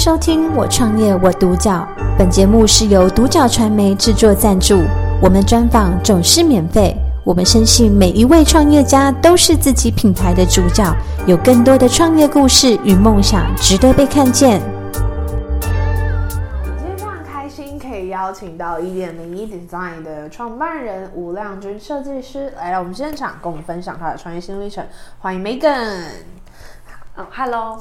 收听《我创业我独角》，本节目是由独角传媒制作赞助，我们专访总是免费。我们深信每一位创业家都是自己品牌的主角，有更多的创业故事与梦想值得被看见。今天非常开心，可以邀请到一点零一 Design 的创办人吴亮君设计师来到我们现场，跟我们分享他的创业新历程。欢迎 Megan。哦，Hello。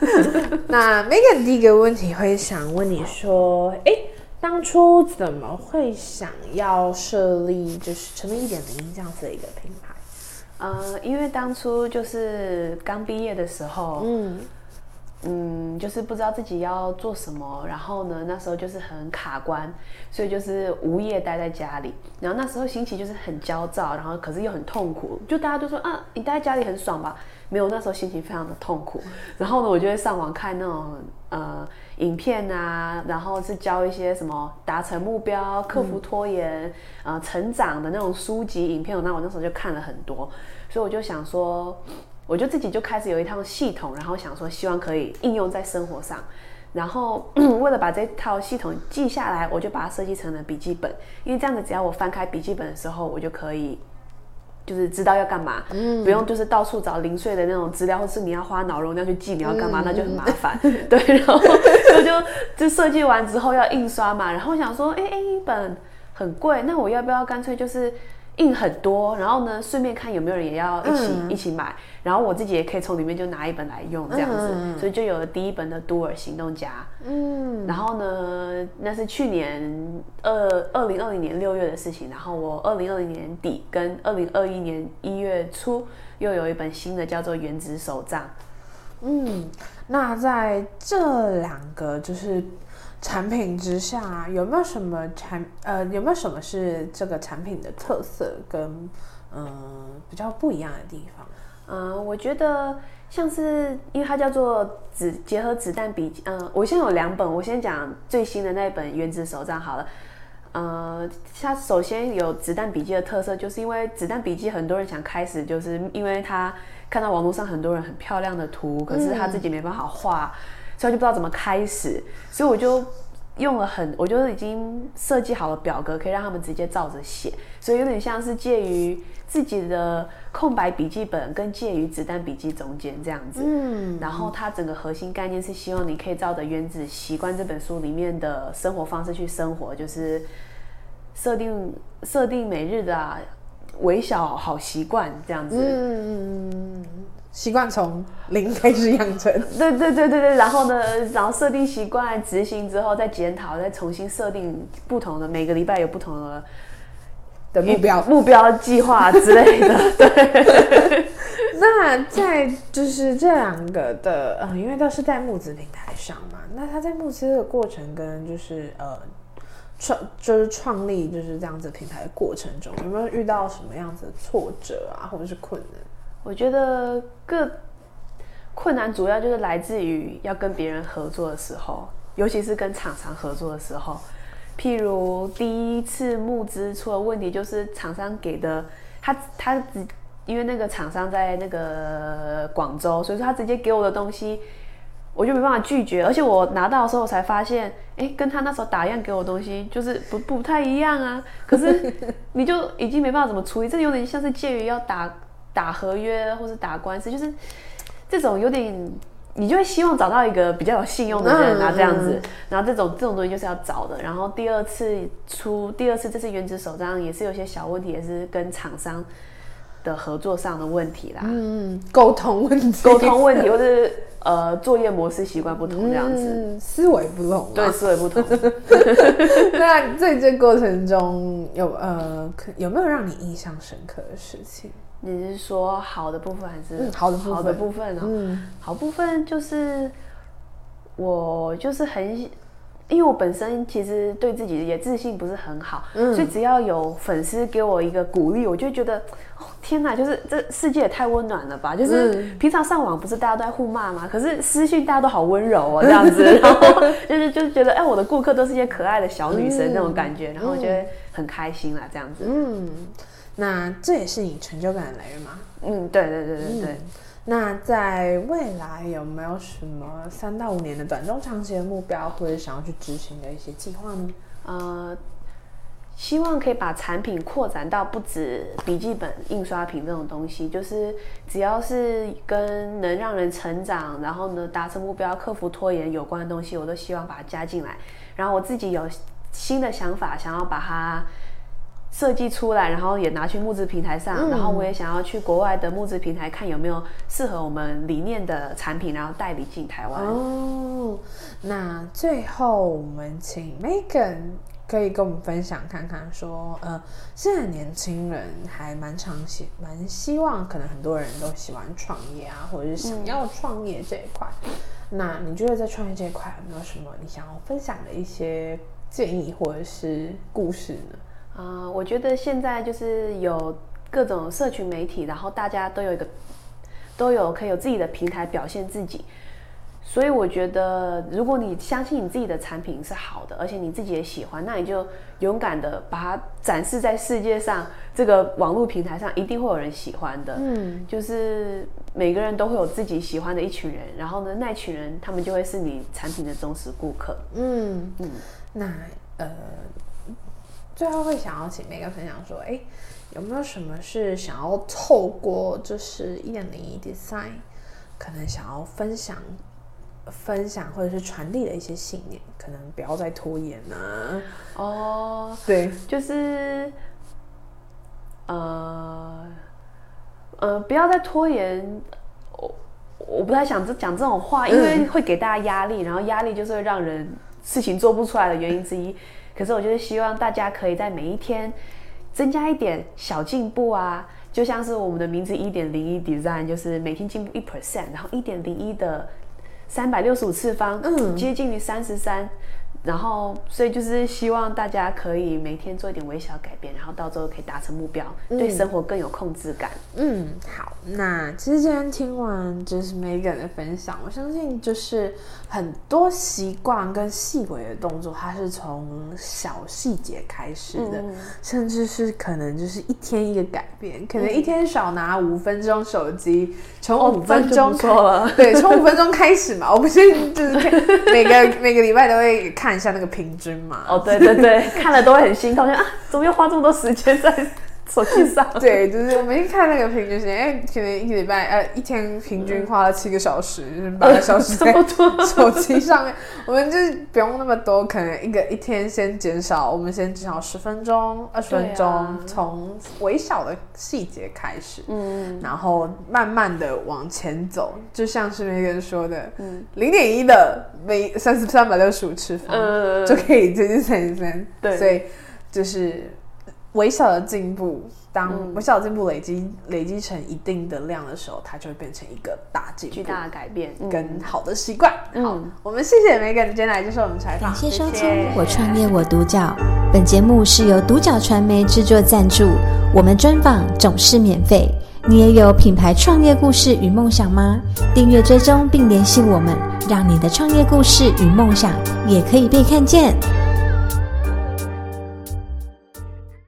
那 Megan 第一个问题会想问你说，哎，当初怎么会想要设立就是成立一点零一这样子的一个品牌？呃，因为当初就是刚毕业的时候，嗯嗯，就是不知道自己要做什么，然后呢，那时候就是很卡关，所以就是无业待在家里，然后那时候心情就是很焦躁，然后可是又很痛苦，就大家都说啊，你待在家里很爽吧？没有，那时候心情非常的痛苦。然后呢，我就会上网看那种呃影片啊，然后是教一些什么达成目标、克服拖延、嗯、呃成长的那种书籍影片。那我那时候就看了很多，所以我就想说，我就自己就开始有一套系统，然后想说希望可以应用在生活上。然后 为了把这套系统记下来，我就把它设计成了笔记本，因为这样子只要我翻开笔记本的时候，我就可以。就是知道要干嘛，嗯，不用就是到处找零碎的那种资料，或是你要花脑容量去记你要干嘛，嗯，那就很麻烦。对，然后我就就设计完之后要印刷嘛，然后想说，哎，一本很贵，那我要不要干脆就是。印很多，然后呢，顺便看有没有人也要一起、嗯、一起买，然后我自己也可以从里面就拿一本来用这样子，嗯、所以就有了第一本的《Do 尔行动家》。嗯，然后呢，那是去年二二零二零年六月的事情，然后我二零二零年底跟二零二一年一月初又有一本新的叫做《原子手账》。嗯，那在这两个就是。产品之下有没有什么产呃有没有什么是这个产品的特色跟嗯、呃、比较不一样的地方？嗯、呃，我觉得像是因为它叫做子结合子弹笔记，嗯、呃，我现在有两本，我先讲最新的那一本《原子手账》好了。呃，它首先有子弹笔记的特色，就是因为子弹笔记很多人想开始，就是因为他看到网络上很多人很漂亮的图，可是他自己没办法画。嗯所以就不知道怎么开始，所以我就用了很，我就已经设计好了表格，可以让他们直接照着写，所以有点像是介于自己的空白笔记本跟介于子弹笔记中间这样子。嗯，然后它整个核心概念是希望你可以照着《原子习惯》这本书里面的生活方式去生活，就是设定设定每日的、啊、微小好习惯这样子。嗯。习惯从零开始养成，对对对对对，然后呢，然后设定习惯，执行之后再检讨，再重新设定不同的，每个礼拜有不同的的目标、目标计划之类的。对，那在就是这两个的，嗯，因为都是在募资平台上嘛，那他在募资的过程跟就是呃创就是创立就是这样子平台的过程中，有没有遇到什么样子的挫折啊，或者是困难？我觉得各困难主要就是来自于要跟别人合作的时候，尤其是跟厂商合作的时候。譬如第一次募资出了问题，就是厂商给的他他只因为那个厂商在那个广州，所以说他直接给我的东西，我就没办法拒绝。而且我拿到的时候，才发现，哎，跟他那时候打样给我的东西就是不不太一样啊。可是你就已经没办法怎么处理，这有点像是介于要打。打合约或是打官司，就是这种有点，你就会希望找到一个比较有信用的人啊，这样子。然后这种这种东西就是要找的。然后第二次出，第二次这次原子手账也是有些小问题，也是跟厂商的合作上的问题啦。嗯，沟通问题，沟通问题，或是呃作业模式习惯不同这样子，嗯、思维不同。对，思维不同。那在这过程中有呃有没有让你印象深刻的事情？你是说好的部分还是、嗯、好的部分？好的部分哦，嗯、好部分就是我就是很，因为我本身其实对自己也自信不是很好，嗯、所以只要有粉丝给我一个鼓励，我就觉得哦天哪，就是这世界也太温暖了吧！就是平常上网不是大家都在互骂吗？可是私信大家都好温柔哦，这样子，然后就是就是觉得哎，我的顾客都是一些可爱的小女生那种感觉，嗯、然后我觉得很开心啦，这样子，嗯。那这也是你成就感的来源吗？嗯，对对对对对。嗯、那在未来有没有什么三到五年的短中长期的目标，或者想要去执行的一些计划呢？呃，希望可以把产品扩展到不止笔记本、印刷品这种东西，就是只要是跟能让人成长，然后呢达成目标、克服拖延有关的东西，我都希望把它加进来。然后我自己有新的想法，想要把它。设计出来，然后也拿去募资平台上，嗯，然后我也想要去国外的募资平台看有没有适合我们理念的产品，然后代理进台湾。哦，那最后我们请 Megan 可以跟我们分享看看说，说呃，现在年轻人还蛮常喜蛮希望，可能很多人都喜欢创业啊，或者是想要创业这一块。嗯，那你觉得在创业这一块有没有什么你想要分享的一些建议或者是故事呢？啊、呃，我觉得现在就是有各种社群媒体，然后大家都有一个，都有可以有自己的平台表现自己，所以我觉得，如果你相信你自己的产品是好的，而且你自己也喜欢，那你就勇敢的把它展示在世界上，这个网络平台上，一定会有人喜欢的。嗯，就是每个人都会有自己喜欢的一群人，然后呢，那群人他们就会是你产品的忠实顾客。嗯嗯，那呃。最后会想要请 Megan 分享说，哎，有没有什么是想要透过就是一点零一 design 可能想要分享、分享或者是传递的一些信念？可能不要再拖延啊。哦，对，就是呃呃，不要再拖延。我我不太想讲这种话，因为会给大家压力，然后压力就是会让人事情做不出来的原因之一。可是，我就是希望大家可以在每一天增加一点小进步啊，就像是我们的名字一点零一 design，就是每天进步一 percent，然后一点零一的三百六十五次方，嗯，接近于三十三。然后，所以就是希望大家可以每天做一点微小改变，然后到最后可以达成目标，嗯，对生活更有控制感。嗯，好，那其实今天听完就是 Megan 的分享，我相信就是很多习惯跟细微的动作，它是从小细节开始的，嗯，甚至是可能就是一天一个改变，可能一天少拿五分钟手机，从五分钟对，从五分钟开始嘛，我不是就是 每个每个礼拜都会看。看一下那个平均嘛？哦，对对对，看了都会很心痛，就啊，怎么又花这么多时间在手机上？对，就是我们一看那个平均时间，哎，可能一个礼拜呃一天平均花了七个小时，就是八个小时 在手机上面。我们就不用那么多，可能一个一天先减少，我们先减少十分钟、二十分钟，从微小的细节开始，嗯，然后慢慢的往前走，就像是那个人说的，嗯，零点一的每三十三百六十五次方，嗯，就可以接近三十三，对，所以就是。微小的进步，当微小的进步累积、嗯、累积成一定的量的时候，它就会变成一个大进步、巨大的改变跟好的习惯。嗯、好，我们谢谢 Megan 今天来接受我们采访，感谢收听《我创业我独角》。本节目是由独角传媒制作赞助，我们专访总是免费。你也有品牌创业故事与梦想吗？订阅追踪并联系我们，让你的创业故事与梦想也可以被看见。